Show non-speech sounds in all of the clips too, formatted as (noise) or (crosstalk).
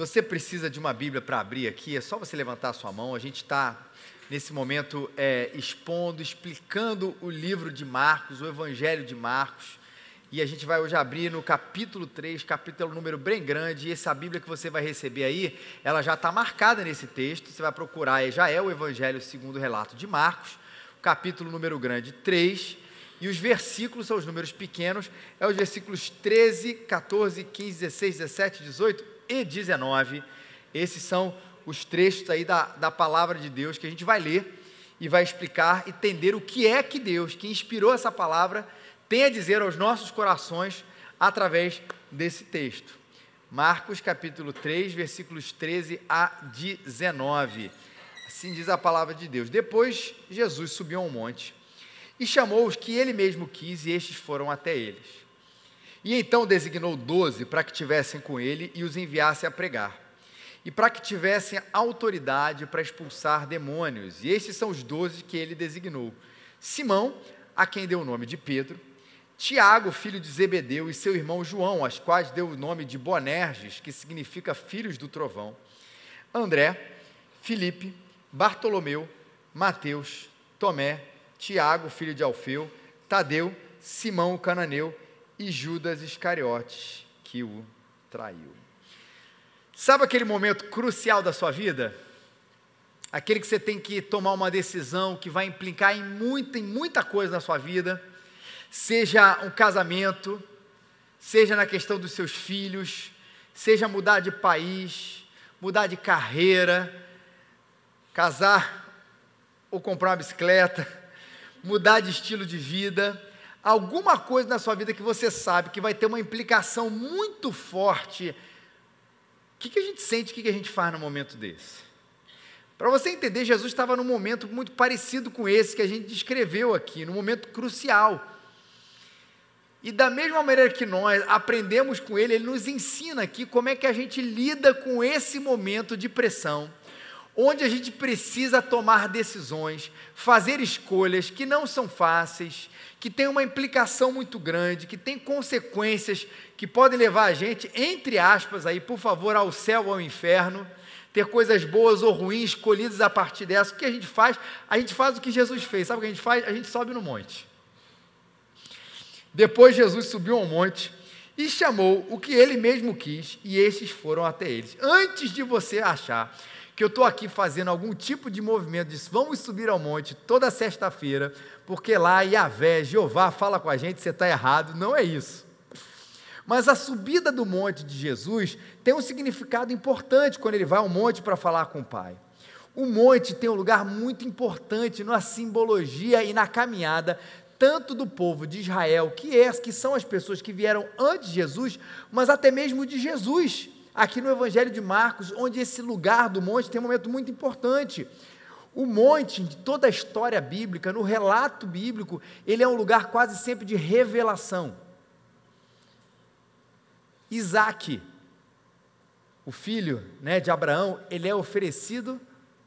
você precisa de uma Bíblia para abrir aqui, é só você levantar a sua mão. A gente está, nesse momento, é, expondo, explicando o livro de Marcos, o Evangelho de Marcos. E a gente vai hoje abrir no capítulo 3, capítulo número bem grande. E essa Bíblia que você vai receber aí, ela já está marcada nesse texto. Você vai procurar, já é o Evangelho segundo o relato de Marcos, capítulo número grande 3. E os versículos são os números pequenos, é os versículos 13, 14, 15, 16, 17, 18 e 19. Esses são os trechos aí da, da palavra de Deus que a gente vai ler e vai explicar, entender o que é que Deus, que inspirou essa palavra, tem a dizer aos nossos corações através desse texto. Marcos capítulo 3, versículos 13 a 19. Assim diz a palavra de Deus. Depois Jesus subiu a um monte e chamou os que ele mesmo quis, e estes foram até eles. E então designou doze para que tivessem com ele e os enviasse a pregar, e para que tivessem autoridade para expulsar demônios. E estes são os doze que ele designou: Simão, a quem deu o nome de Pedro, Tiago, filho de Zebedeu, e seu irmão João, aos quais deu o nome de Bonerges, que significa filhos do trovão, André, Filipe, Bartolomeu, Mateus, Tomé, Tiago, filho de Alfeu, Tadeu, Simão o cananeu e Judas Iscariotes, que o traiu. Sabe aquele momento crucial da sua vida? Aquele que você tem que tomar uma decisão que vai implicar em muita, em muita coisa na sua vida, seja um casamento, seja na questão dos seus filhos, seja mudar de país, mudar de carreira, casar ou comprar uma bicicleta, mudar de estilo de vida, alguma coisa na sua vida que você sabe que vai ter uma implicação muito forte. O que, que a gente sente, o que, que a gente faz no momento desse? Para você entender, Jesus estava num momento muito parecido com esse que a gente descreveu aqui, num momento crucial. E da mesma maneira que nós aprendemos com ele, ele nos ensina aqui como é que a gente lida com esse momento de pressão onde a gente precisa tomar decisões, fazer escolhas que não são fáceis, que têm uma implicação muito grande, que têm consequências que podem levar a gente, entre aspas, aí, por favor, ao céu ou ao inferno, ter coisas boas ou ruins escolhidas a partir dessa. O que a gente faz? A gente faz o que Jesus fez. Sabe o que a gente faz? A gente sobe no monte. Depois Jesus subiu ao monte e chamou o que ele mesmo quis, e estes foram até eles. Antes de você achar que eu estou aqui fazendo algum tipo de movimento disso, vamos subir ao monte toda sexta-feira, porque lá Yahvé, Jeová fala com a gente, você está errado, não é isso. Mas a subida do monte de Jesus tem um significado importante quando ele vai ao monte para falar com o Pai. O monte tem um lugar muito importante na simbologia e na caminhada, tanto do povo de Israel, que, é, que são as pessoas que vieram antes de Jesus, mas até mesmo de Jesus aqui no Evangelho de Marcos, onde esse lugar do monte tem um momento muito importante. O monte, de toda a história bíblica, no relato bíblico, ele é um lugar quase sempre de revelação. Isaac, o filho né, de Abraão, ele é oferecido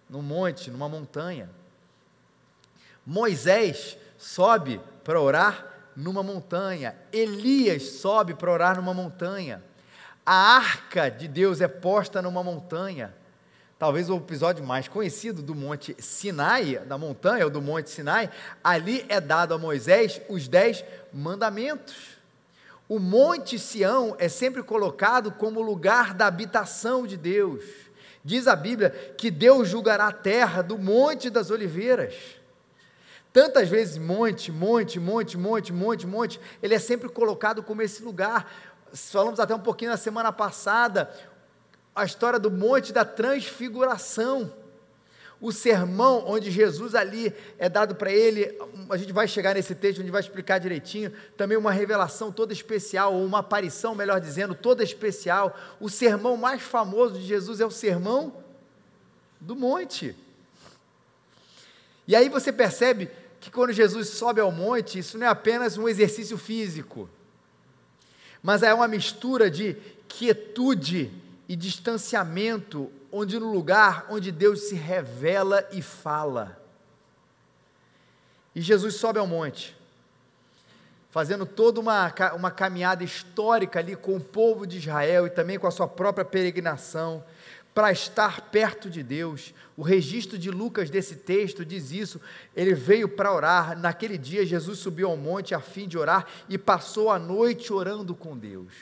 no monte, numa montanha. Moisés sobe para orar numa montanha. Elias sobe para orar numa montanha. A arca de Deus é posta numa montanha. Talvez o episódio mais conhecido do Monte Sinai, da montanha ou do Monte Sinai, ali é dado a Moisés os dez mandamentos. O Monte Sião é sempre colocado como lugar da habitação de Deus. Diz a Bíblia que Deus julgará a terra do Monte das Oliveiras. Tantas vezes, monte, monte, monte, monte, monte, monte, ele é sempre colocado como esse lugar falamos até um pouquinho na semana passada, a história do Monte da Transfiguração. O sermão onde Jesus ali é dado para ele, a gente vai chegar nesse texto onde vai explicar direitinho, também uma revelação toda especial, ou uma aparição, melhor dizendo, toda especial. O sermão mais famoso de Jesus é o sermão do monte. E aí você percebe que quando Jesus sobe ao monte, isso não é apenas um exercício físico mas é uma mistura de quietude e distanciamento, onde no lugar onde Deus se revela e fala. E Jesus sobe ao monte, fazendo toda uma, uma caminhada histórica ali com o povo de Israel e também com a sua própria peregrinação, para estar perto de Deus. O registro de Lucas desse texto diz isso. Ele veio para orar. Naquele dia, Jesus subiu ao monte a fim de orar e passou a noite orando com Deus.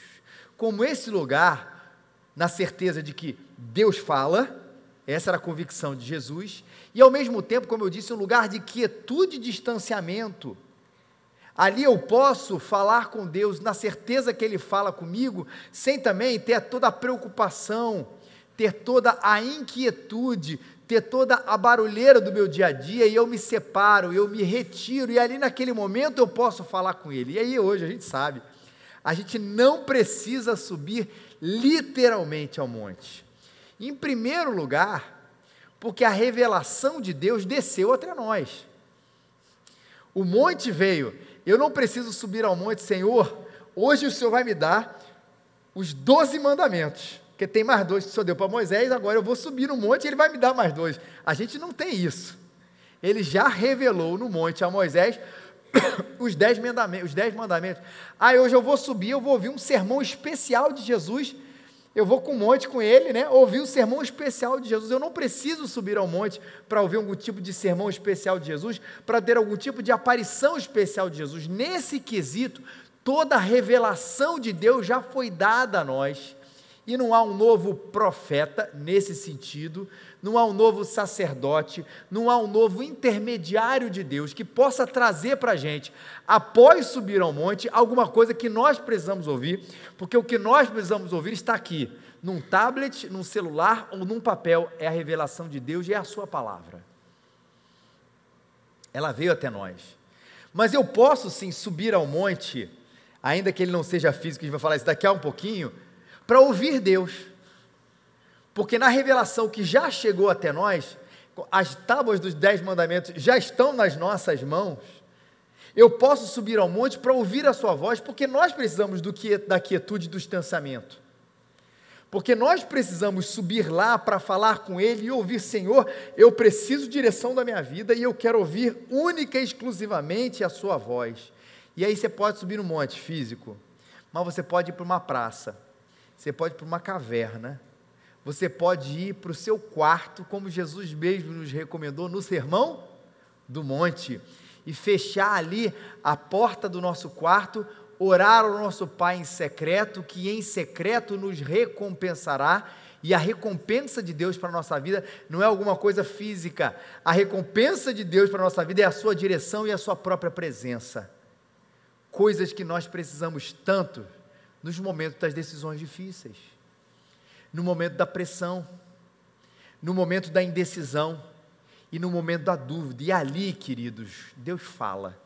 Como esse lugar, na certeza de que Deus fala, essa era a convicção de Jesus, e ao mesmo tempo, como eu disse, um lugar de quietude e distanciamento Ali eu posso falar com Deus na certeza que Ele fala comigo, sem também ter toda a preocupação, ter toda a inquietude, ter toda a barulheira do meu dia a dia, e eu me separo, eu me retiro, e ali naquele momento eu posso falar com Ele. E aí hoje a gente sabe, a gente não precisa subir literalmente ao monte. Em primeiro lugar, porque a revelação de Deus desceu até nós. O monte veio eu não preciso subir ao monte, Senhor, hoje o Senhor vai me dar os doze mandamentos, porque tem mais dois que o Senhor deu para Moisés, agora eu vou subir no monte e ele vai me dar mais dois. A gente não tem isso. Ele já revelou no monte a Moisés (coughs) os dez mandamentos, os dez mandamentos. Ah, hoje eu vou subir, eu vou ouvir um sermão especial de Jesus eu vou com o monte com ele, né? Ouvir um sermão especial de Jesus. Eu não preciso subir ao monte para ouvir algum tipo de sermão especial de Jesus, para ter algum tipo de aparição especial de Jesus. Nesse quesito, toda a revelação de Deus já foi dada a nós. E não há um novo profeta nesse sentido, não há um novo sacerdote, não há um novo intermediário de Deus que possa trazer para a gente, após subir ao monte, alguma coisa que nós precisamos ouvir, porque o que nós precisamos ouvir está aqui, num tablet, num celular ou num papel, é a revelação de Deus e é a Sua palavra. Ela veio até nós. Mas eu posso sim subir ao monte, ainda que ele não seja físico, a gente vai falar isso daqui a um pouquinho, para ouvir Deus. Porque na revelação que já chegou até nós, as tábuas dos dez mandamentos já estão nas nossas mãos. Eu posso subir ao monte para ouvir a sua voz, porque nós precisamos do que, da quietude do distanciamento. Porque nós precisamos subir lá para falar com Ele e ouvir, Senhor, eu preciso direção da minha vida e eu quero ouvir única e exclusivamente a Sua voz. E aí você pode subir no monte físico, mas você pode ir para uma praça, você pode ir para uma caverna, você pode ir para o seu quarto, como Jesus mesmo nos recomendou no sermão do monte, e fechar ali a porta do nosso quarto, orar ao nosso Pai em secreto, que em secreto nos recompensará. E a recompensa de Deus para a nossa vida não é alguma coisa física. A recompensa de Deus para a nossa vida é a sua direção e a sua própria presença. Coisas que nós precisamos tanto nos momentos das decisões difíceis no momento da pressão, no momento da indecisão e no momento da dúvida. E ali, queridos, Deus fala.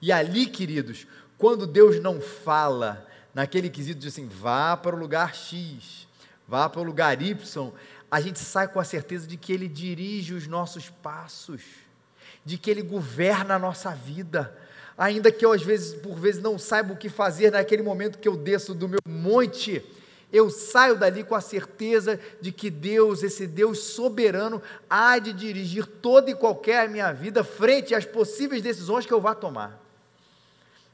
E ali, queridos, quando Deus não fala, naquele quesito de assim, vá para o lugar X, vá para o lugar Y, a gente sai com a certeza de que Ele dirige os nossos passos, de que Ele governa a nossa vida, ainda que eu às vezes, por vezes, não saiba o que fazer naquele momento que eu desço do meu monte, eu saio dali com a certeza de que Deus, esse Deus soberano, há de dirigir toda e qualquer minha vida frente às possíveis decisões que eu vá tomar.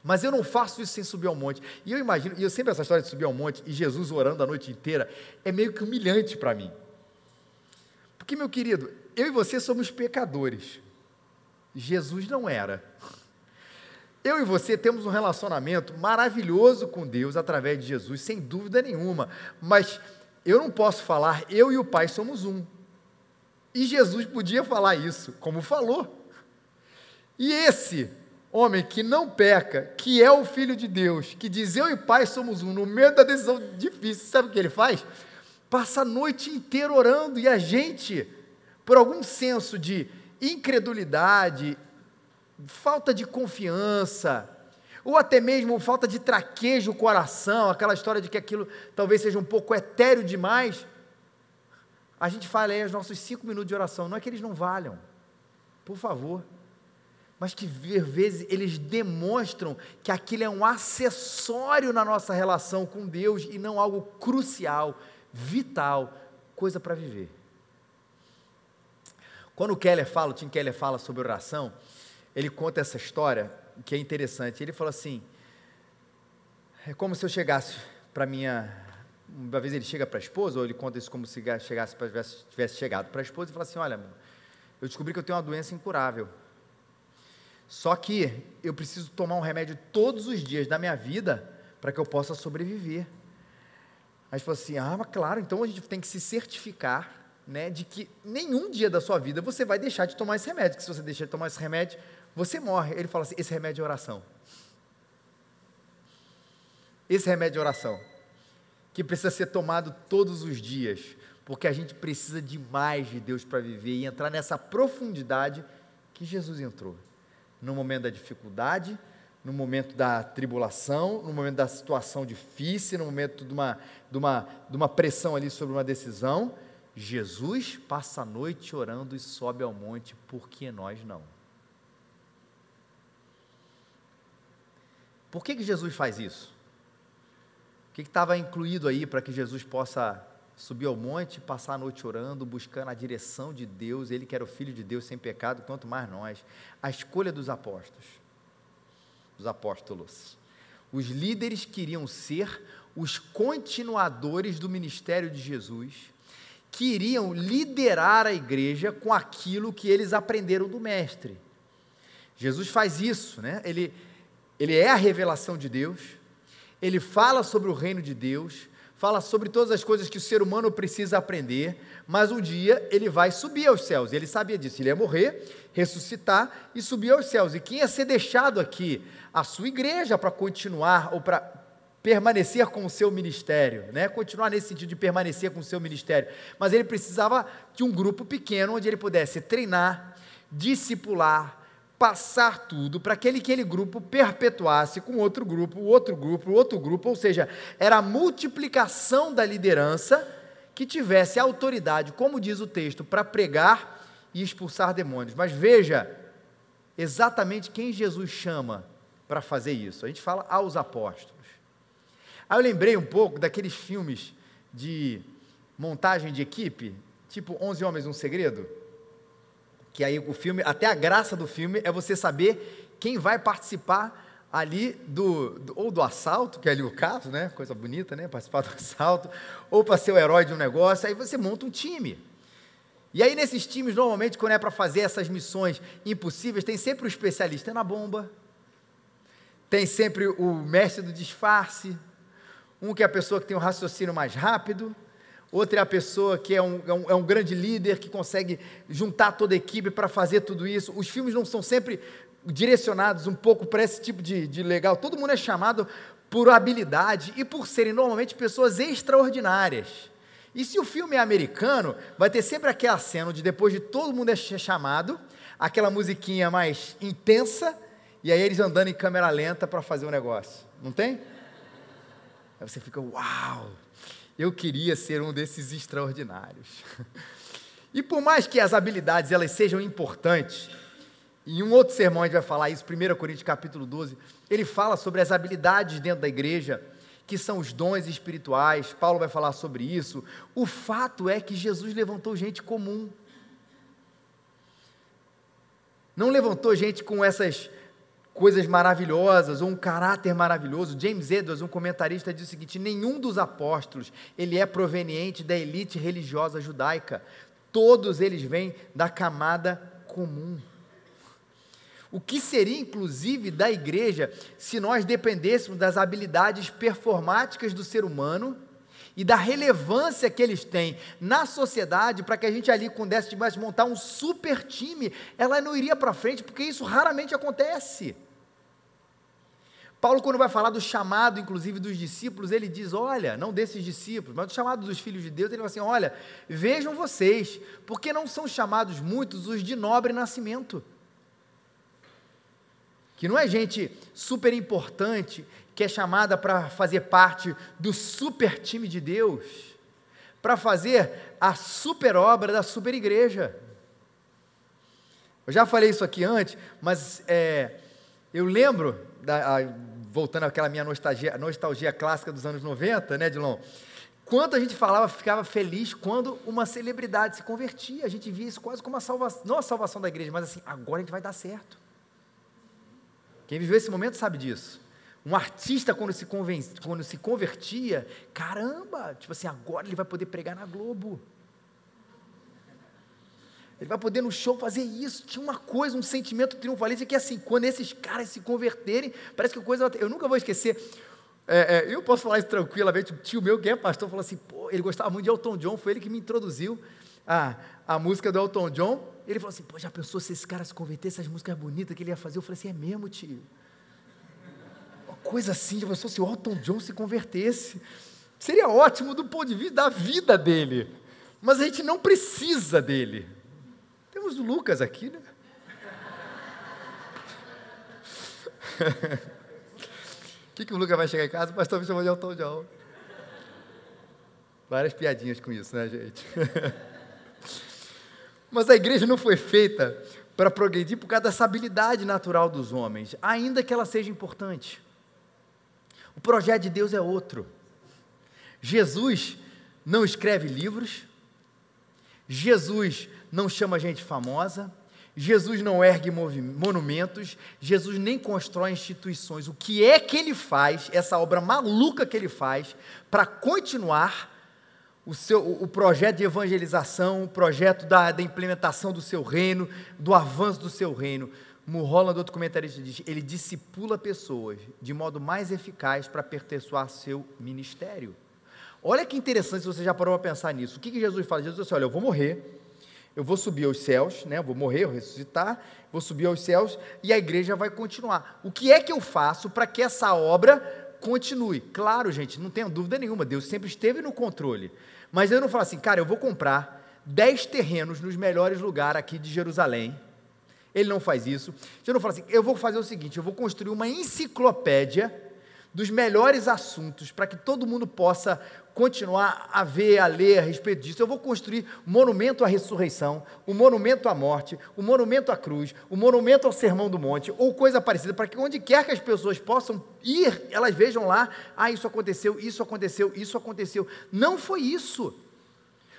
Mas eu não faço isso sem subir ao monte. E eu imagino, e eu sempre essa história de subir ao monte e Jesus orando a noite inteira é meio que humilhante para mim. Porque, meu querido, eu e você somos pecadores. Jesus não era. Eu e você temos um relacionamento maravilhoso com Deus através de Jesus, sem dúvida nenhuma. Mas eu não posso falar, eu e o Pai somos um. E Jesus podia falar isso, como falou. E esse homem que não peca, que é o Filho de Deus, que diz eu e o Pai somos um, no meio da decisão difícil, sabe o que ele faz? Passa a noite inteira orando e a gente, por algum senso de incredulidade, falta de confiança, ou até mesmo falta de traquejo o coração, aquela história de que aquilo talvez seja um pouco etéreo demais, a gente fala aí os nossos cinco minutos de oração, não é que eles não valham, por favor, mas que às vezes eles demonstram que aquilo é um acessório na nossa relação com Deus e não algo crucial, vital, coisa para viver. Quando o Keller fala, o Tim Keller fala sobre oração, ele conta essa história que é interessante. Ele falou assim: é como se eu chegasse para minha. Uma vez ele chega para a esposa, ou ele conta isso como se chegasse para tivesse, chegado para a esposa e fala assim: Olha, eu descobri que eu tenho uma doença incurável. Só que eu preciso tomar um remédio todos os dias da minha vida para que eu possa sobreviver. Aí ele falou assim: Ah, mas claro, então a gente tem que se certificar né, de que nenhum dia da sua vida você vai deixar de tomar esse remédio, que se você deixar de tomar esse remédio, você morre. Ele fala assim: esse remédio é oração. Esse remédio é oração, que precisa ser tomado todos os dias, porque a gente precisa de mais de Deus para viver e entrar nessa profundidade que Jesus entrou. No momento da dificuldade, no momento da tribulação, no momento da situação difícil, no momento de uma, de uma, de uma pressão ali sobre uma decisão, Jesus passa a noite orando e sobe ao monte, porque nós não. Por que, que Jesus faz isso? O que estava incluído aí para que Jesus possa subir ao monte, passar a noite orando, buscando a direção de Deus, ele que era o Filho de Deus sem pecado, quanto mais nós. A escolha dos apóstolos. Dos apóstolos. Os líderes queriam ser os continuadores do ministério de Jesus, queriam liderar a igreja com aquilo que eles aprenderam do Mestre. Jesus faz isso, né? Ele, ele é a revelação de Deus, ele fala sobre o reino de Deus, fala sobre todas as coisas que o ser humano precisa aprender, mas um dia ele vai subir aos céus. Ele sabia disso, ele ia morrer, ressuscitar e subir aos céus. E quem ia ser deixado aqui? A sua igreja para continuar ou para permanecer com o seu ministério, né? Continuar nesse sentido de permanecer com o seu ministério. Mas ele precisava de um grupo pequeno onde ele pudesse treinar, discipular, passar tudo para aquele aquele grupo perpetuasse com outro grupo, outro grupo, outro grupo, ou seja, era a multiplicação da liderança que tivesse autoridade, como diz o texto, para pregar e expulsar demônios. Mas veja exatamente quem Jesus chama para fazer isso. A gente fala aos apóstolos. Aí eu lembrei um pouco daqueles filmes de montagem de equipe, tipo 11 Homens um Segredo que aí o filme, até a graça do filme é você saber quem vai participar ali do, do, ou do assalto, que é ali o caso, né? Coisa bonita, né? Participar do assalto, ou para ser o herói de um negócio, aí você monta um time. E aí nesses times, normalmente, quando é para fazer essas missões impossíveis, tem sempre o especialista na bomba, tem sempre o mestre do disfarce, um que é a pessoa que tem um raciocínio mais rápido, outra é a pessoa que é um, é um, é um grande líder, que consegue juntar toda a equipe para fazer tudo isso. Os filmes não são sempre direcionados um pouco para esse tipo de, de legal. Todo mundo é chamado por habilidade e por serem normalmente pessoas extraordinárias. E se o filme é americano, vai ter sempre aquela cena onde depois de todo mundo é chamado, aquela musiquinha mais intensa, e aí eles andando em câmera lenta para fazer o um negócio. Não tem? Aí você fica, uau! Eu queria ser um desses extraordinários. (laughs) E por mais que as habilidades elas sejam importantes, em um outro sermão a gente vai falar isso, 1 Coríntios capítulo 12, ele fala sobre as habilidades dentro da igreja, que são os dons espirituais, Paulo vai falar sobre isso. O fato é que Jesus levantou gente comum. Não levantou gente com essas coisas maravilhosas ou um caráter maravilhoso. James Edwards, um comentarista, diz o seguinte: nenhum dos apóstolos ele é proveniente da elite religiosa judaica. Todos eles vêm da camada comum. O que seria, inclusive, da igreja se nós dependêssemos das habilidades performáticas do ser humano e da relevância que eles têm na sociedade para que a gente ali, com desse tivesse montar um super time, ela não iria para frente, porque isso raramente acontece. Paulo, quando vai falar do chamado, inclusive, dos discípulos, ele diz: olha, não desses discípulos, mas do chamado dos filhos de Deus, ele fala assim: olha, vejam vocês, porque não são chamados muitos os de nobre nascimento. Que não é gente super importante, que é chamada para fazer parte do super time de Deus, para fazer a super obra da super igreja. Eu já falei isso aqui antes, mas é, eu lembro, da, a, voltando àquela minha nostalgia, nostalgia clássica dos anos 90, né, Dilon? Quanto a gente falava, ficava feliz quando uma celebridade se convertia. A gente via isso quase como uma salvação, não a salvação da igreja, mas assim, agora a gente vai dar certo. Quem viveu esse momento sabe disso. Um artista, quando se, conven... quando se convertia, caramba, tipo assim, agora ele vai poder pregar na Globo. Ele vai poder no show fazer isso. Tinha uma coisa, um sentimento triunfalista que assim, quando esses caras se converterem, parece que coisa. Eu nunca vou esquecer. É, é, eu posso falar isso tranquilamente. Um tio meu, que é pastor, falou assim: pô, ele gostava muito de Elton John, foi ele que me introduziu a, a música do Elton John. Ele falou assim: pô, já pensou se esse cara se convertesse, essas músicas bonitas que ele ia fazer? Eu falei assim: é mesmo, tio? Uma coisa assim, já pensou se o Elton John se convertesse? Seria ótimo do ponto de vista da vida dele. Mas a gente não precisa dele. Temos o Lucas aqui, né? O (laughs) que, que o Lucas vai chegar em casa? O pastor me chamou de Elton John. Várias piadinhas com isso, né, gente? (laughs) Mas a igreja não foi feita para progredir por causa dessa habilidade natural dos homens, ainda que ela seja importante. O projeto de Deus é outro. Jesus não escreve livros, Jesus não chama gente famosa, Jesus não ergue monumentos, Jesus nem constrói instituições. O que é que ele faz, essa obra maluca que ele faz, para continuar o, seu, o projeto de evangelização, o projeto da, da implementação do seu reino, do avanço do seu reino? Mulholland, outro comentarista, diz: ele discipula pessoas de modo mais eficaz para aperfeiçoar seu ministério. Olha que interessante se você já parou para pensar nisso. O que, que Jesus fala? Jesus diz assim: olha, eu vou morrer, eu vou subir aos céus, né? Eu vou morrer, eu ressuscitar, vou subir aos céus e a igreja vai continuar. O que é que eu faço para que essa obra continue? Claro, gente, não tenha dúvida nenhuma, Deus sempre esteve no controle. Mas eu não falo assim, cara, eu vou comprar 10 terrenos nos melhores lugares aqui de Jerusalém. Ele não faz isso. Eu não falo assim, eu vou fazer o seguinte, eu vou construir uma enciclopédia dos melhores assuntos para que todo mundo possa continuar a ver, a ler a respeito disso. Eu vou construir um monumento à ressurreição, um monumento à morte, um monumento à cruz, um monumento ao sermão do monte, ou coisa parecida, para que onde quer que as pessoas possam ir, elas vejam lá, ah, isso aconteceu, isso aconteceu, isso aconteceu. Não foi isso.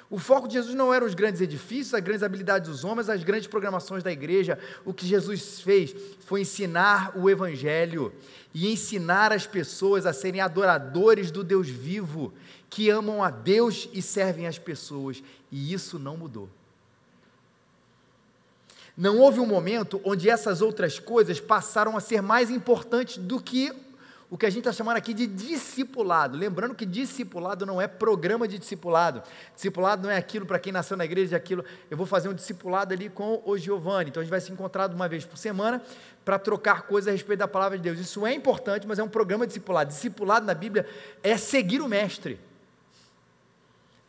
O foco de Jesus não eram os grandes edifícios, as grandes habilidades dos homens, as grandes programações da igreja. O que Jesus fez foi ensinar o Evangelho e ensinar as pessoas a serem adoradores do Deus vivo que amam a Deus e servem as pessoas, e isso não mudou. Não houve um momento onde essas outras coisas passaram a ser mais importantes do que o que a gente está chamando aqui de discipulado. Lembrando que discipulado não é programa de discipulado. Discipulado não é aquilo para quem nasceu na igreja, aquilo. Eu vou fazer um discipulado ali com o Giovanni. Então a gente vai se encontrar uma vez por semana para trocar coisas a respeito da palavra de Deus. Isso é importante, mas é um programa de discipulado. Discipulado na Bíblia é seguir o mestre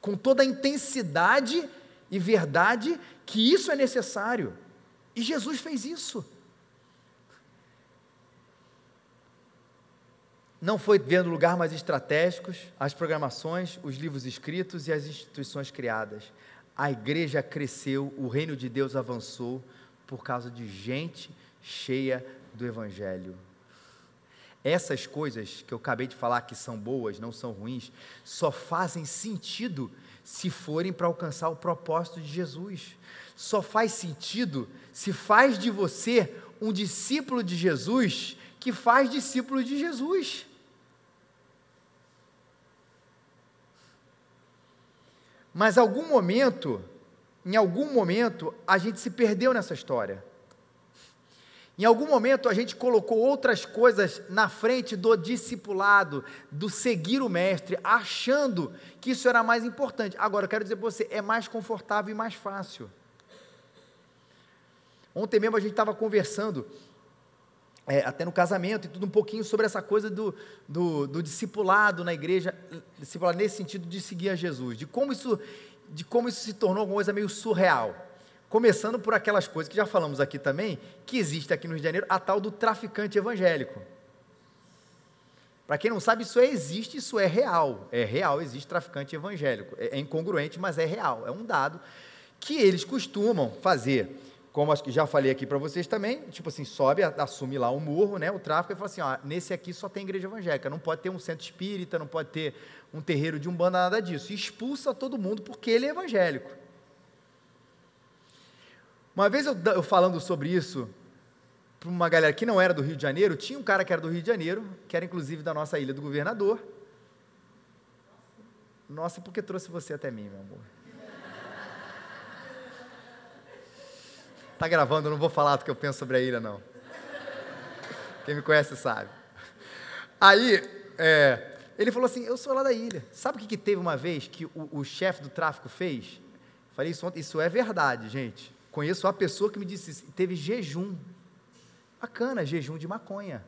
com toda a intensidade e verdade que isso é necessário. E Jesus fez isso. Não foi vendo lugar mais estratégicos, as programações, os livros escritos e as instituições criadas. A igreja cresceu, o reino de Deus avançou por causa de gente cheia do Evangelho. Essas coisas que eu acabei de falar que são boas, não são ruins, só fazem sentido se forem para alcançar o propósito de Jesus. Só faz sentido se faz de você um discípulo de Jesus que faz discípulo de Jesus. Mas algum momento, em algum momento, a gente se perdeu nessa história. Em algum momento a gente colocou outras coisas na frente do discipulado, do seguir o mestre, achando que isso era mais importante. Agora, eu quero dizer para você, é mais confortável e mais fácil. Ontem mesmo a gente estava conversando, é, até no casamento, e tudo um pouquinho sobre essa coisa do, do, do discipulado na igreja, discipulado nesse sentido de seguir a Jesus, de como isso, de como isso se tornou uma coisa meio surreal. Começando por aquelas coisas que já falamos aqui também, que existe aqui no Rio de Janeiro, a tal do traficante evangélico. Para quem não sabe, isso existe, isso é real. É real, existe traficante evangélico. É, é incongruente, mas é real. É um dado que eles costumam fazer. Como acho que já falei aqui para vocês também, tipo assim, sobe, assume lá o um murro, né, o tráfico, e fala assim, ó, nesse aqui só tem igreja evangélica, não pode ter um centro espírita, não pode ter um terreiro de umbanda, nada disso. E expulsa todo mundo porque ele é evangélico. Uma vez eu, eu falando sobre isso, para uma galera que não era do Rio de Janeiro, tinha um cara que era do Rio de Janeiro, que era inclusive da nossa ilha do governador. Nossa, porque trouxe você até mim, meu amor. Tá gravando, eu não vou falar do que eu penso sobre a ilha, não. Quem me conhece sabe. Aí, é, ele falou assim: Eu sou lá da ilha. Sabe o que, que teve uma vez que o, o chefe do tráfico fez? Falei isso ontem, isso é verdade, gente. Conheço a pessoa que me disse. Teve jejum Bacana, jejum de maconha.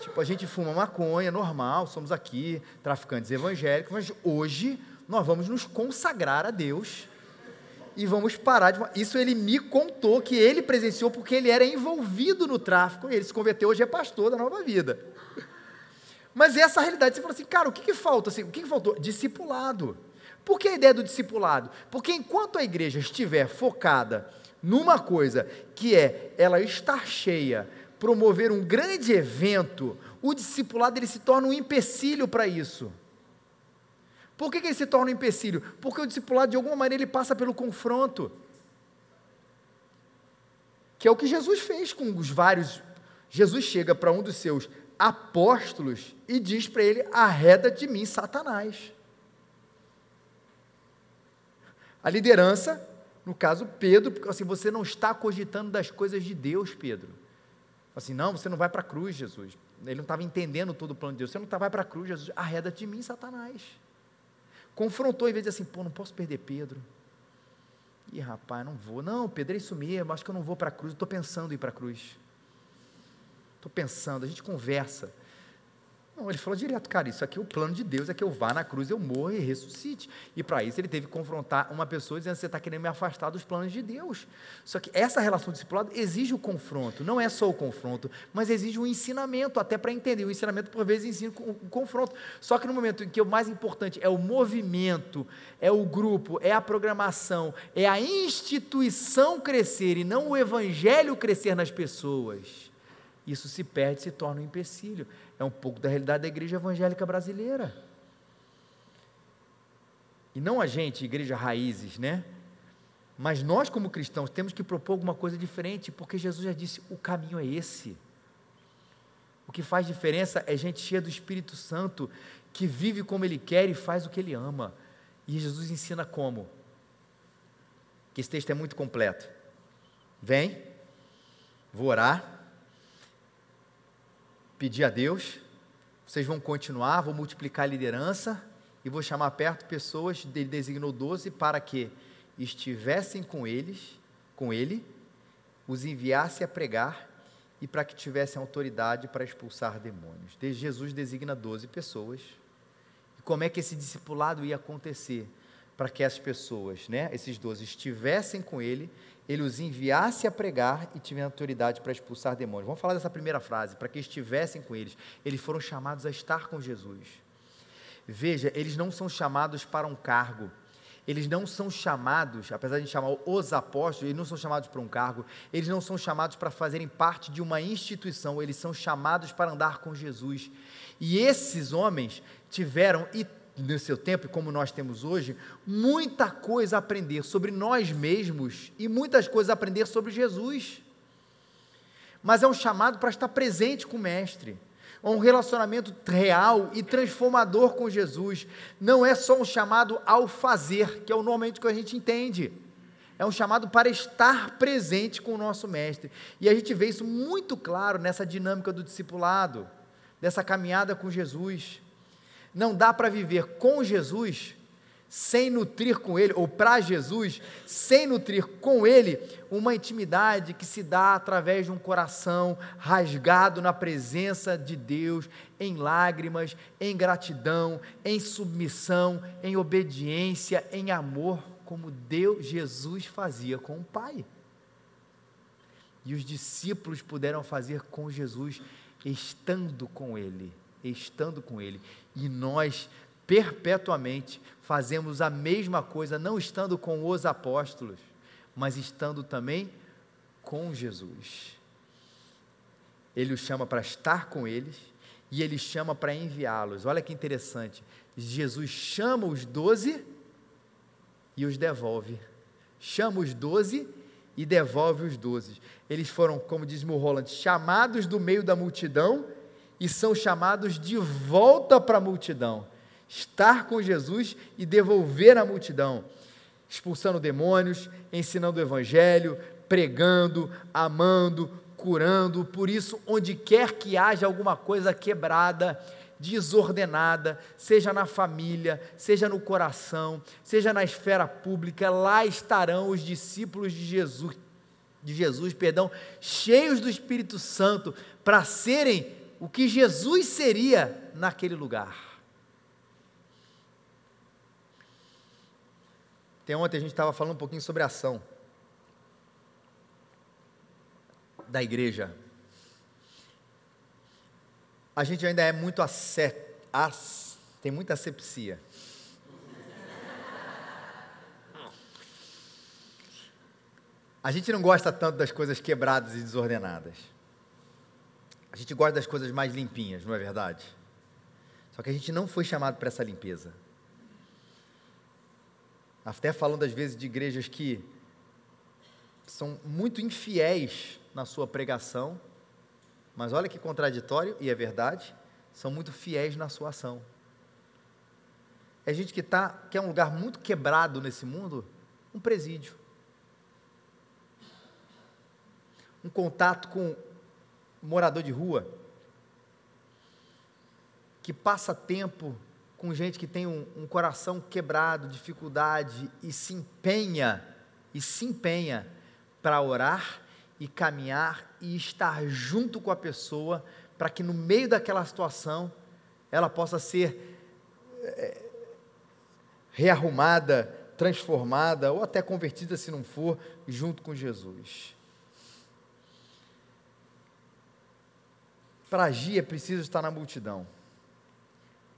tipo, a gente fuma maconha normal, somos aqui traficantes evangélicos, mas hoje nós vamos nos consagrar a Deus e vamos parar de. Isso ele me contou que ele presenciou porque ele era envolvido no tráfico e ele se converteu, hoje é pastor da nova vida. Mas essa realidade, você falou assim, cara, o que, que falta? Assim, o que, que faltou? Discipulado. Por que a ideia do discipulado? Porque enquanto a igreja estiver focada numa coisa, que é ela estar cheia, promover um grande evento, o discipulado ele se torna um empecilho para isso. Por que, que ele se torna um empecilho? Porque o discipulado, de alguma maneira, ele passa pelo confronto. Que é o que Jesus fez com os vários. Jesus chega para um dos seus apóstolos e diz para ele: arreda de mim, Satanás. A liderança no caso, Pedro, porque assim, você não está cogitando das coisas de Deus, Pedro. Assim, não, você não vai para a cruz, Jesus. Ele não estava entendendo todo o plano de Deus. Você não tá, vai para a cruz, Jesus. Arreda de mim, Satanás. Confrontou, em vez assim, pô, não posso perder Pedro. Ih, rapaz, não vou. Não, Pedro, é isso mesmo, acho que eu não vou para a cruz. Estou pensando em ir para a cruz. Estou pensando, a gente conversa. Não, ele falou direto, cara, isso aqui é o plano de Deus, é que eu vá na cruz, eu morra e ressuscite. E para isso ele teve que confrontar uma pessoa dizendo, você está querendo me afastar dos planos de Deus. Só que essa relação discipulada exige o confronto, não é só o confronto, mas exige o um ensinamento, até para entender. O ensinamento, por vezes, ensina o confronto. Só que no momento em que o mais importante é o movimento, é o grupo, é a programação, é a instituição crescer e não o evangelho crescer nas pessoas isso se perde, se torna um empecilho. É um pouco da realidade da igreja evangélica brasileira. E não a gente, igreja raízes, né? Mas nós, como cristãos, temos que propor alguma coisa diferente, porque Jesus já disse: o caminho é esse. O que faz diferença é gente cheia do Espírito Santo, que vive como Ele quer e faz o que Ele ama. E Jesus ensina como. Que esse texto é muito completo. Vem, vou orar pedir a Deus, vocês vão continuar, vou multiplicar a liderança e vou chamar perto pessoas, ele designou doze para que estivessem com eles, com ele, os enviasse a pregar e para que tivessem autoridade para expulsar demônios. Jesus designa doze pessoas. E como é que esse discipulado ia acontecer? Para que as pessoas, né, esses doze, estivessem com ele ele os enviasse a pregar e tivesse autoridade para expulsar demônios. Vamos falar dessa primeira frase, para que estivessem com eles. Eles foram chamados a estar com Jesus. Veja, eles não são chamados para um cargo. Eles não são chamados, apesar de chamar os apóstolos, eles não são chamados para um cargo, eles não são chamados para fazerem parte de uma instituição, eles são chamados para andar com Jesus. E esses homens tiveram e no seu tempo, e como nós temos hoje, muita coisa a aprender sobre nós mesmos e muitas coisas a aprender sobre Jesus. Mas é um chamado para estar presente com o Mestre, é um relacionamento real e transformador com Jesus. Não é só um chamado ao fazer, que é o normalmente que a gente entende. É um chamado para estar presente com o nosso Mestre. E a gente vê isso muito claro nessa dinâmica do discipulado, dessa caminhada com Jesus. Não dá para viver com Jesus sem nutrir com Ele, ou para Jesus, sem nutrir com Ele, uma intimidade que se dá através de um coração rasgado na presença de Deus, em lágrimas, em gratidão, em submissão, em obediência, em amor, como Deus, Jesus fazia com o Pai. E os discípulos puderam fazer com Jesus, estando com Ele estando com Ele. E nós, perpetuamente, fazemos a mesma coisa, não estando com os apóstolos, mas estando também com Jesus. Ele os chama para estar com eles e ele chama para enviá-los. Olha que interessante. Jesus chama os doze e os devolve. Chama os doze e devolve os doze. Eles foram, como diz Mulholland, chamados do meio da multidão e são chamados de volta para a multidão. Estar com Jesus e devolver a multidão, expulsando demônios, ensinando o evangelho, pregando, amando, curando. Por isso, onde quer que haja alguma coisa quebrada, desordenada, seja na família, seja no coração, seja na esfera pública, lá estarão os discípulos de Jesus, de Jesus, perdão, cheios do Espírito Santo para serem o que Jesus seria naquele lugar. Até ontem a gente estava falando um pouquinho sobre a ação da igreja a gente ainda é muito acep, as, tem muita asepsia. A gente não gosta tanto das coisas quebradas e desordenadas. A gente gosta das coisas mais limpinhas, não é verdade? Só que a gente não foi chamado para essa limpeza. Até falando às vezes de igrejas que são muito infiéis na sua pregação, mas olha que contraditório, e é verdade, são muito fiéis na sua ação. É gente que tá, quer um lugar muito quebrado nesse mundo, um presídio. Um contato com morador de rua, que passa tempo com gente que tem um, um coração quebrado, dificuldade, e se empenha, e se empenha para orar e caminhar e estar junto com a pessoa para que no meio daquela situação ela possa ser é, rearrumada, transformada ou até convertida, se não for, junto com Jesus. Para agir é preciso estar na multidão.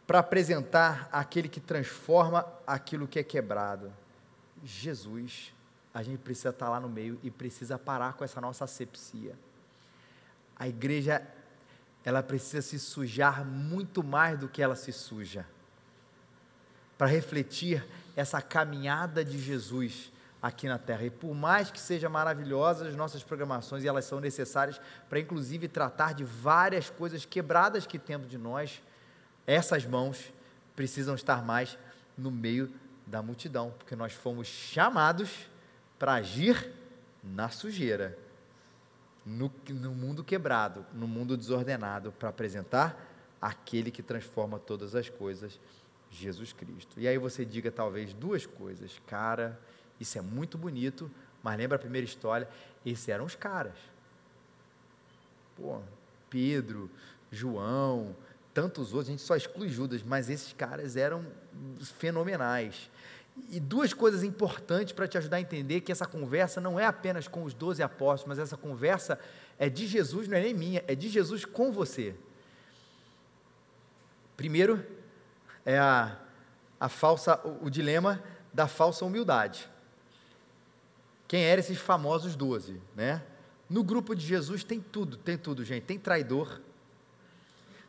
Para apresentar aquele que transforma aquilo que é quebrado. Jesus a gente precisa estar lá no meio e precisa parar com essa nossa asepsia. A igreja, ela precisa se sujar muito mais do que ela se suja, para refletir essa caminhada de Jesus aqui na terra. E por mais que sejam maravilhosas as nossas programações, e elas são necessárias para, inclusive, tratar de várias coisas quebradas que temos de nós, essas mãos precisam estar mais no meio da multidão, porque nós fomos chamados para agir na sujeira, no, no mundo quebrado, no mundo desordenado, para apresentar aquele que transforma todas as coisas, Jesus Cristo. E aí você diga talvez duas coisas, cara, isso é muito bonito, mas lembra a primeira história? Esses eram os caras. Pô, Pedro, João, tantos outros, a gente só exclui Judas, mas esses caras eram fenomenais. E duas coisas importantes para te ajudar a entender que essa conversa não é apenas com os doze apóstolos, mas essa conversa é de Jesus, não é nem minha, é de Jesus com você. Primeiro, é a, a falsa, o, o dilema da falsa humildade. Quem eram esses famosos doze, né? No grupo de Jesus tem tudo, tem tudo, gente. Tem traidor.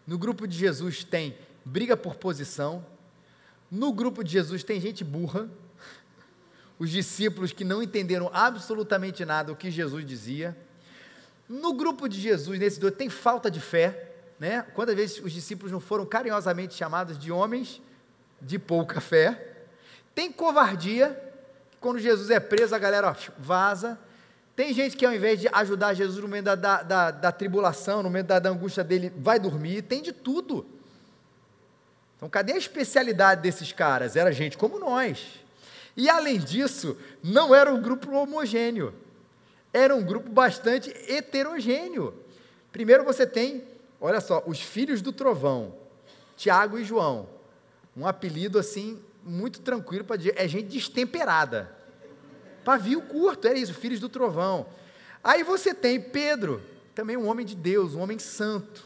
No grupo de Jesus tem briga por posição, no grupo de Jesus tem gente burra, os discípulos que não entenderam absolutamente nada o que Jesus dizia. No grupo de Jesus, nesse dois, tem falta de fé, né? Quantas vezes os discípulos não foram carinhosamente chamados de homens de pouca fé? Tem covardia, quando Jesus é preso, a galera vaza. Tem gente que ao invés de ajudar Jesus no meio da, da, da, da tribulação, no meio da, da angústia dele, vai dormir. Tem de tudo. Então, cadê a especialidade desses caras? Era gente como nós. E além disso, não era um grupo homogêneo. Era um grupo bastante heterogêneo. Primeiro você tem, olha só, os filhos do trovão, Tiago e João. Um apelido assim, muito tranquilo para dizer, é gente destemperada. Pavio curto, é isso, filhos do trovão. Aí você tem Pedro, também um homem de Deus, um homem santo,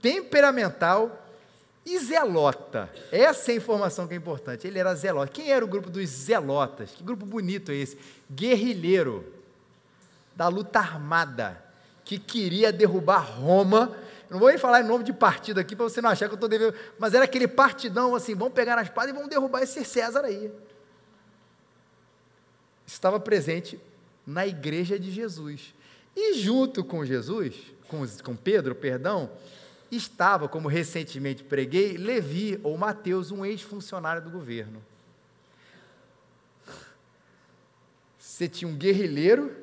temperamental, e zelota, essa é a informação que é importante. Ele era zelota. Quem era o grupo dos zelotas? Que grupo bonito é esse? Guerrilheiro, da luta armada, que queria derrubar Roma. Não vou nem falar em nome de partido aqui para você não achar que eu estou devendo, mas era aquele partidão assim: vamos pegar na espada e vamos derrubar esse César aí. Estava presente na igreja de Jesus. E junto com Jesus, com, com Pedro, perdão, estava, como recentemente preguei, Levi ou Mateus, um ex-funcionário do governo. Você tinha um guerrilheiro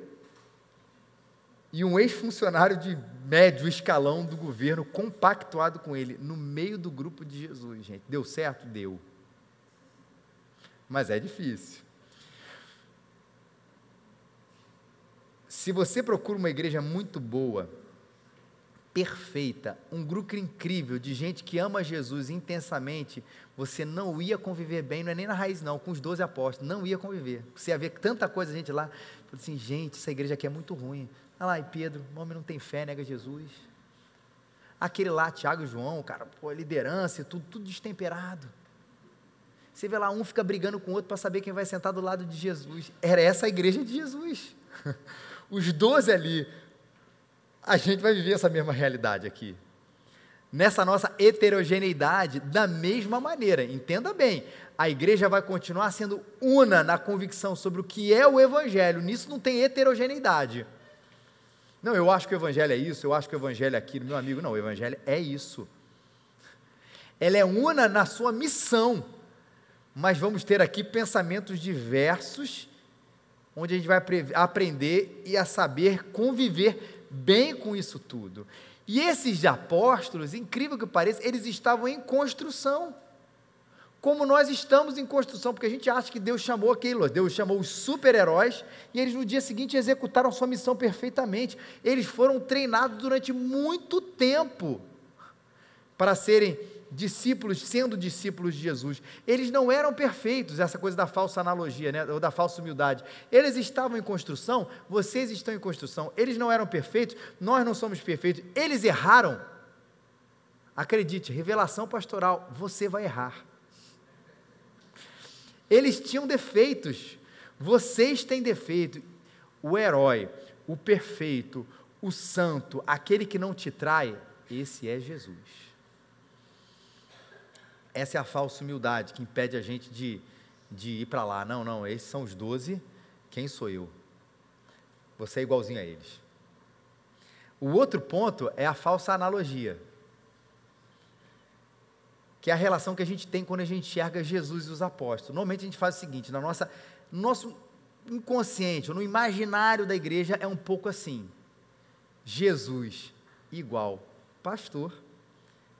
e um ex-funcionário de médio escalão do governo compactuado com ele, no meio do grupo de Jesus, gente. Deu certo? Deu. Mas é difícil. Se você procura uma igreja muito boa, perfeita, um grupo incrível de gente que ama Jesus intensamente, você não ia conviver bem, não é nem na raiz não, com os 12 apóstolos, não ia conviver. Você ia ver tanta coisa, gente lá, assim, gente, essa igreja aqui é muito ruim. Olha lá, e Pedro, o homem não tem fé, nega Jesus. Aquele lá, Tiago e João, cara, pô, liderança, tudo, tudo destemperado. Você vê lá, um fica brigando com o outro para saber quem vai sentar do lado de Jesus. Era essa a igreja de Jesus. (laughs) Os doze ali, a gente vai viver essa mesma realidade aqui. Nessa nossa heterogeneidade, da mesma maneira, entenda bem, a igreja vai continuar sendo una na convicção sobre o que é o Evangelho, nisso não tem heterogeneidade. Não, eu acho que o Evangelho é isso, eu acho que o Evangelho é aquilo, meu amigo, não, o Evangelho é isso. Ela é una na sua missão, mas vamos ter aqui pensamentos diversos, onde a gente vai aprender e a saber conviver bem com isso tudo. E esses apóstolos, incrível que pareça, eles estavam em construção. Como nós estamos em construção, porque a gente acha que Deus chamou aquilo, Deus chamou os super-heróis e eles no dia seguinte executaram sua missão perfeitamente. Eles foram treinados durante muito tempo para serem discípulos, sendo discípulos de Jesus, eles não eram perfeitos, essa coisa da falsa analogia, né, ou da falsa humildade. Eles estavam em construção, vocês estão em construção. Eles não eram perfeitos, nós não somos perfeitos. Eles erraram. Acredite, revelação pastoral, você vai errar. Eles tinham defeitos, vocês têm defeito. O herói, o perfeito, o santo, aquele que não te trai, esse é Jesus. Essa é a falsa humildade que impede a gente de, de ir para lá. Não, não, esses são os doze, quem sou eu? Você é igualzinho a eles. O outro ponto é a falsa analogia, que é a relação que a gente tem quando a gente enxerga Jesus e os apóstolos. Normalmente a gente faz o seguinte, na nossa, no nosso inconsciente, no imaginário da igreja, é um pouco assim: Jesus igual pastor,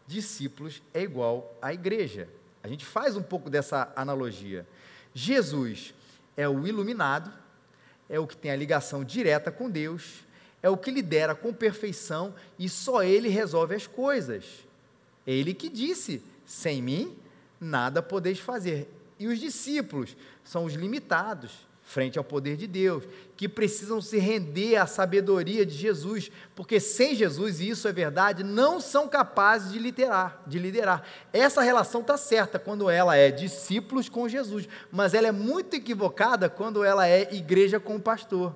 discípulos é igual à igreja. A gente faz um pouco dessa analogia. Jesus é o iluminado, é o que tem a ligação direta com Deus, é o que lidera com perfeição e só ele resolve as coisas. É ele que disse: sem mim nada podeis fazer. E os discípulos são os limitados, frente ao poder de Deus, que precisam se render à sabedoria de Jesus, porque sem Jesus, e isso é verdade, não são capazes de liderar, de liderar. Essa relação está certa quando ela é discípulos com Jesus, mas ela é muito equivocada quando ela é igreja com o pastor.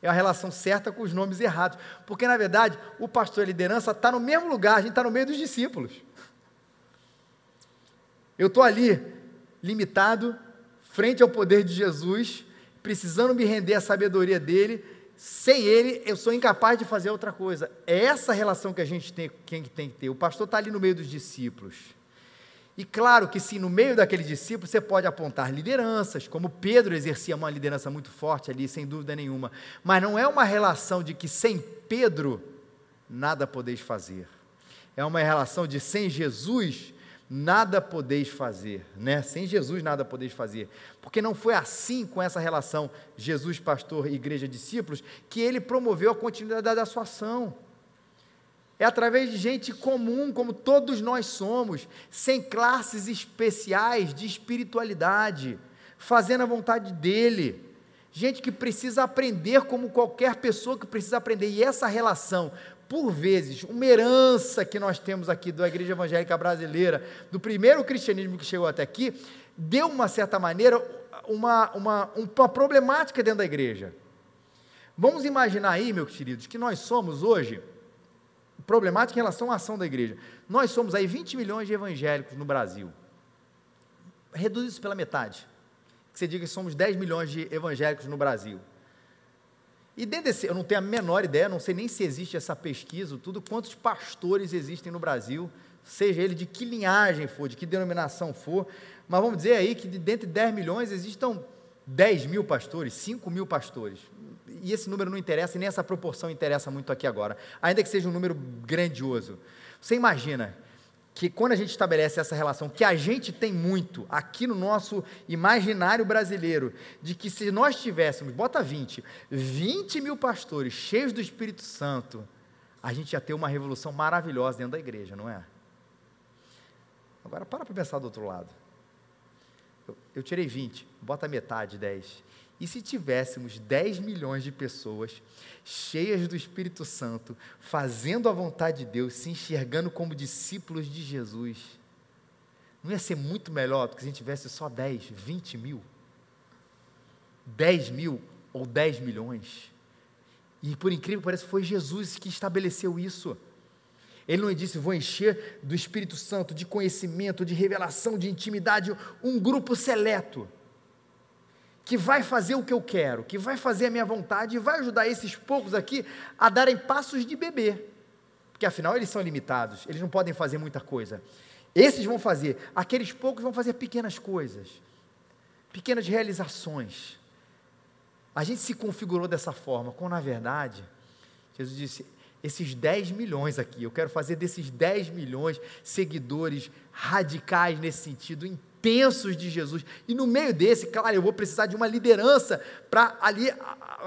É a relação certa com os nomes errados, porque na verdade o pastor e a liderança está no mesmo lugar, a gente está no meio dos discípulos. Eu estou ali, limitado, frente ao poder de Jesus, precisando me render à sabedoria dele. Sem ele, eu sou incapaz de fazer outra coisa. É essa relação que a gente tem, quem tem que ter. O pastor está ali no meio dos discípulos. E claro que sim, no meio daqueles discípulos você pode apontar lideranças, como Pedro exercia uma liderança muito forte ali, sem dúvida nenhuma. Mas não é uma relação de que sem Pedro nada podeis fazer. É uma relação de sem Jesus nada podeis fazer, né? Sem Jesus nada podeis fazer. Porque não foi assim com essa relação Jesus pastor igreja discípulos que ele promoveu a continuidade da sua ação. É através de gente comum, como todos nós somos, sem classes especiais de espiritualidade, fazendo a vontade dele. Gente que precisa aprender como qualquer pessoa que precisa aprender. E essa relação por vezes, uma herança que nós temos aqui da Igreja Evangélica Brasileira, do primeiro cristianismo que chegou até aqui, deu, uma certa maneira, uma, uma, uma problemática dentro da igreja. Vamos imaginar aí, meus queridos, que nós somos hoje, problemática em relação à ação da igreja, nós somos aí 20 milhões de evangélicos no Brasil. Reduz isso pela metade. Que você diga que somos 10 milhões de evangélicos no Brasil. E desse, eu não tenho a menor ideia, não sei nem se existe essa pesquisa, tudo, quantos pastores existem no Brasil, seja ele de que linhagem for, de que denominação for, mas vamos dizer aí que de dentro de 10 milhões existam 10 mil pastores, 5 mil pastores. E esse número não interessa, e nem essa proporção interessa muito aqui agora, ainda que seja um número grandioso. Você imagina que quando a gente estabelece essa relação, que a gente tem muito aqui no nosso imaginário brasileiro, de que se nós tivéssemos, bota 20, 20 mil pastores cheios do Espírito Santo, a gente ia ter uma revolução maravilhosa dentro da igreja, não é? Agora para para pensar do outro lado. Eu, eu tirei 20, bota metade, 10. E se tivéssemos 10 milhões de pessoas cheias do Espírito Santo, fazendo a vontade de Deus, se enxergando como discípulos de Jesus, não ia ser muito melhor do que se a gente tivesse só 10, 20 mil? 10 mil ou 10 milhões? E por incrível que pareça, foi Jesus que estabeleceu isso. Ele não disse, vou encher do Espírito Santo, de conhecimento, de revelação, de intimidade, um grupo seleto que vai fazer o que eu quero, que vai fazer a minha vontade e vai ajudar esses poucos aqui a darem passos de bebê. Porque afinal eles são limitados, eles não podem fazer muita coisa. Esses vão fazer, aqueles poucos vão fazer pequenas coisas, pequenas realizações. A gente se configurou dessa forma, quando na verdade, Jesus disse: esses 10 milhões aqui, eu quero fazer desses 10 milhões seguidores radicais nesse sentido, intensos de Jesus. E no meio desse, claro, eu vou precisar de uma liderança para ali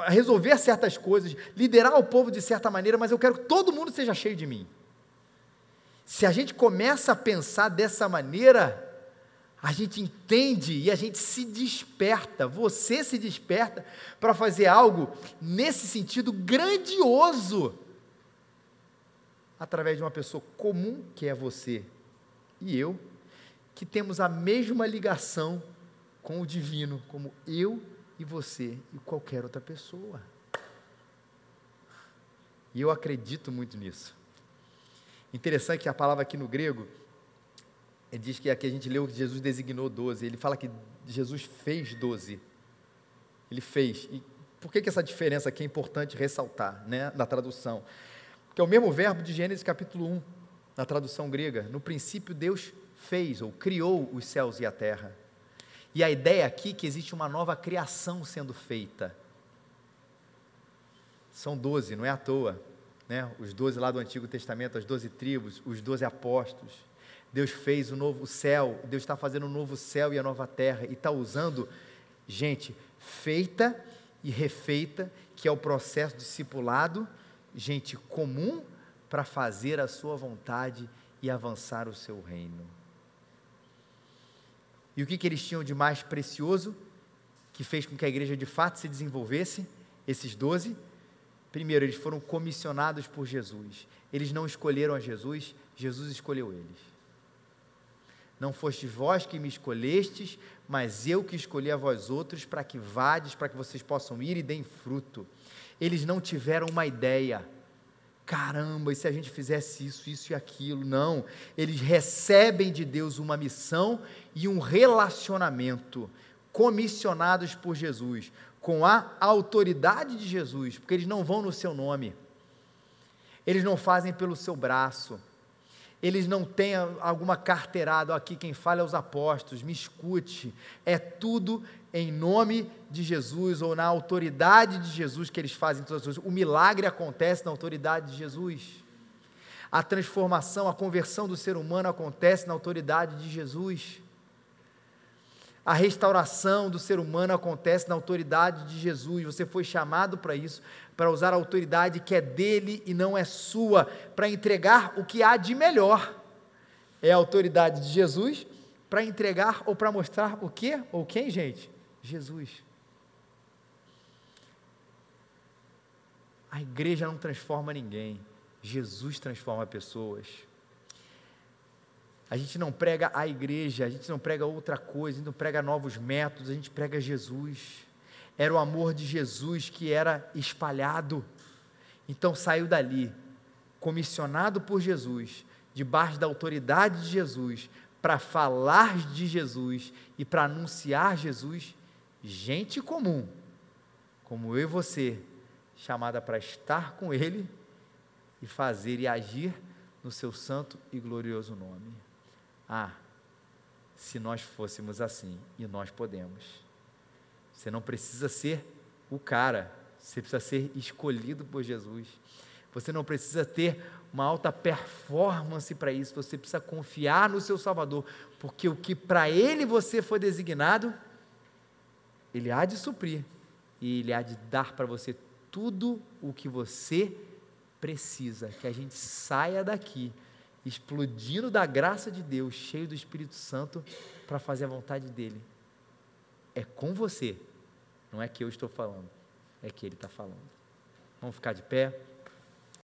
resolver certas coisas, liderar o povo de certa maneira, mas eu quero que todo mundo seja cheio de mim. Se a gente começa a pensar dessa maneira, a gente entende e a gente se desperta, você se desperta para fazer algo nesse sentido grandioso, através de uma pessoa comum que é você e eu, que temos a mesma ligação com o divino, como eu e você e qualquer outra pessoa. E eu acredito muito nisso. Interessante que a palavra aqui no grego diz que aqui a gente leu que Jesus designou doze. Ele fala que Jesus fez doze. Ele fez. E por que, que essa diferença aqui é importante ressaltar, né, na tradução? Porque é o mesmo verbo de Gênesis capítulo 1, na tradução grega. No princípio, Deus fez ou criou os céus e a terra. E a ideia aqui é que existe uma nova criação sendo feita. São doze, não é à toa. Né? Os doze lá do Antigo Testamento, as doze tribos, os doze apóstolos. Deus fez o novo céu, Deus está fazendo o novo céu e a nova terra, e está usando gente feita e refeita, que é o processo discipulado, gente comum, para fazer a sua vontade e avançar o seu reino. E o que, que eles tinham de mais precioso que fez com que a igreja de fato se desenvolvesse? Esses doze. Primeiro, eles foram comissionados por Jesus. Eles não escolheram a Jesus, Jesus escolheu eles. Não fostes vós que me escolhestes, mas eu que escolhi a vós outros para que vades, para que vocês possam ir e deem fruto. Eles não tiveram uma ideia, caramba, e se a gente fizesse isso, isso e aquilo? Não. Eles recebem de Deus uma missão e um relacionamento comissionados por Jesus, com a autoridade de Jesus, porque eles não vão no seu nome, eles não fazem pelo seu braço, eles não têm alguma carteirada, aqui quem fala é os apóstolos, me escute, é tudo em nome de Jesus ou na autoridade de Jesus que eles fazem todas as coisas. O milagre acontece na autoridade de Jesus. A transformação, a conversão do ser humano acontece na autoridade de Jesus. A restauração do ser humano acontece na autoridade de Jesus. Você foi chamado para isso, para usar a autoridade que é dele e não é sua, para entregar o que há de melhor. É a autoridade de Jesus para entregar ou para mostrar o que ou quem, gente? Jesus. A igreja não transforma ninguém, Jesus transforma pessoas. A gente não prega a igreja, a gente não prega outra coisa, a gente não prega novos métodos, a gente prega Jesus. Era o amor de Jesus que era espalhado. Então saiu dali, comissionado por Jesus, debaixo da autoridade de Jesus, para falar de Jesus e para anunciar Jesus gente comum, como eu e você, chamada para estar com Ele e fazer e agir no seu santo e glorioso nome. Ah, se nós fôssemos assim, e nós podemos. Você não precisa ser o cara, você precisa ser escolhido por Jesus. Você não precisa ter uma alta performance para isso, você precisa confiar no seu Salvador, porque o que para Ele você foi designado, Ele há de suprir, e Ele há de dar para você tudo o que você precisa, que a gente saia daqui explodindo da graça de Deus, cheio do Espírito Santo, para fazer a vontade dEle. É com você, não é que eu estou falando, é que Ele está falando. Vamos ficar de pé.